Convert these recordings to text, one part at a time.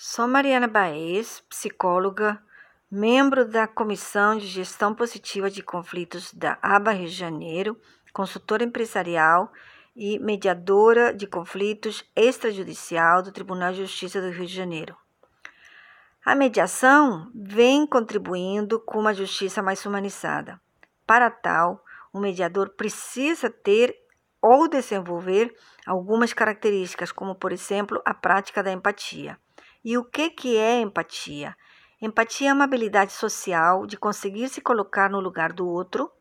Sou Mariana Baez, psicóloga, membro da Comissão de Gestão Positiva de Conflitos da ABA Rio de Janeiro, consultora empresarial e mediadora de conflitos extrajudicial do Tribunal de Justiça do Rio de Janeiro. A mediação vem contribuindo com uma justiça mais humanizada. Para tal, o mediador precisa ter ou desenvolver algumas características, como, por exemplo, a prática da empatia. E o que, que é empatia? Empatia é uma habilidade social de conseguir se colocar no lugar do outro,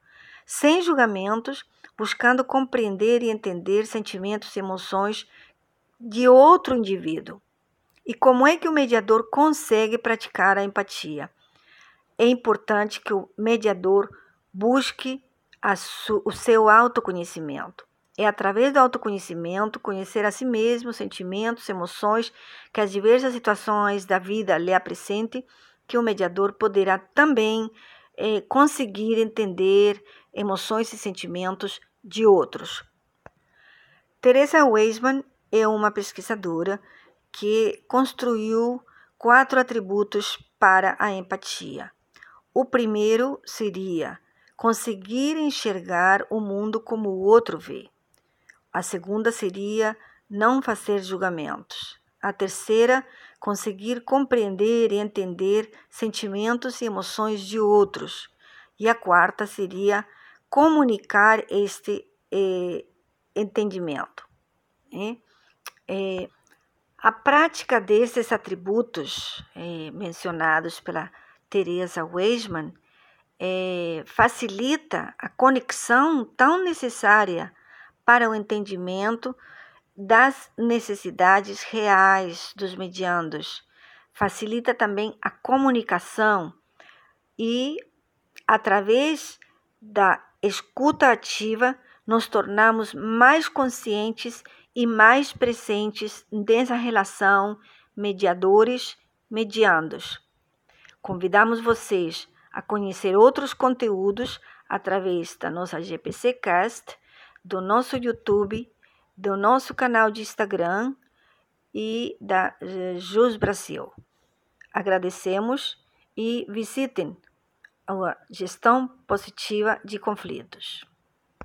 sem julgamentos, buscando compreender e entender sentimentos e emoções de outro indivíduo. E como é que o mediador consegue praticar a empatia? É importante que o mediador busque o seu autoconhecimento. É através do autoconhecimento, conhecer a si mesmo, sentimentos, emoções que as diversas situações da vida lhe apresentem, que o mediador poderá também é, conseguir entender emoções e sentimentos de outros. Teresa Weisman é uma pesquisadora que construiu quatro atributos para a empatia. O primeiro seria conseguir enxergar o mundo como o outro vê. A segunda seria não fazer julgamentos. A terceira, conseguir compreender e entender sentimentos e emoções de outros. E a quarta seria comunicar este eh, entendimento. Né? Eh, a prática desses atributos eh, mencionados pela Teresa Weisman facilita a conexão tão necessária para o entendimento das necessidades reais dos mediandos. Facilita também a comunicação e, através da escuta ativa, nos tornamos mais conscientes e mais presentes nessa relação mediadores-mediandos. Convidamos vocês a conhecer outros conteúdos através da nossa GPC Cast do nosso YouTube, do nosso canal de Instagram e da eh, Jus Brasil. Agradecemos e visitem a gestão positiva de conflitos.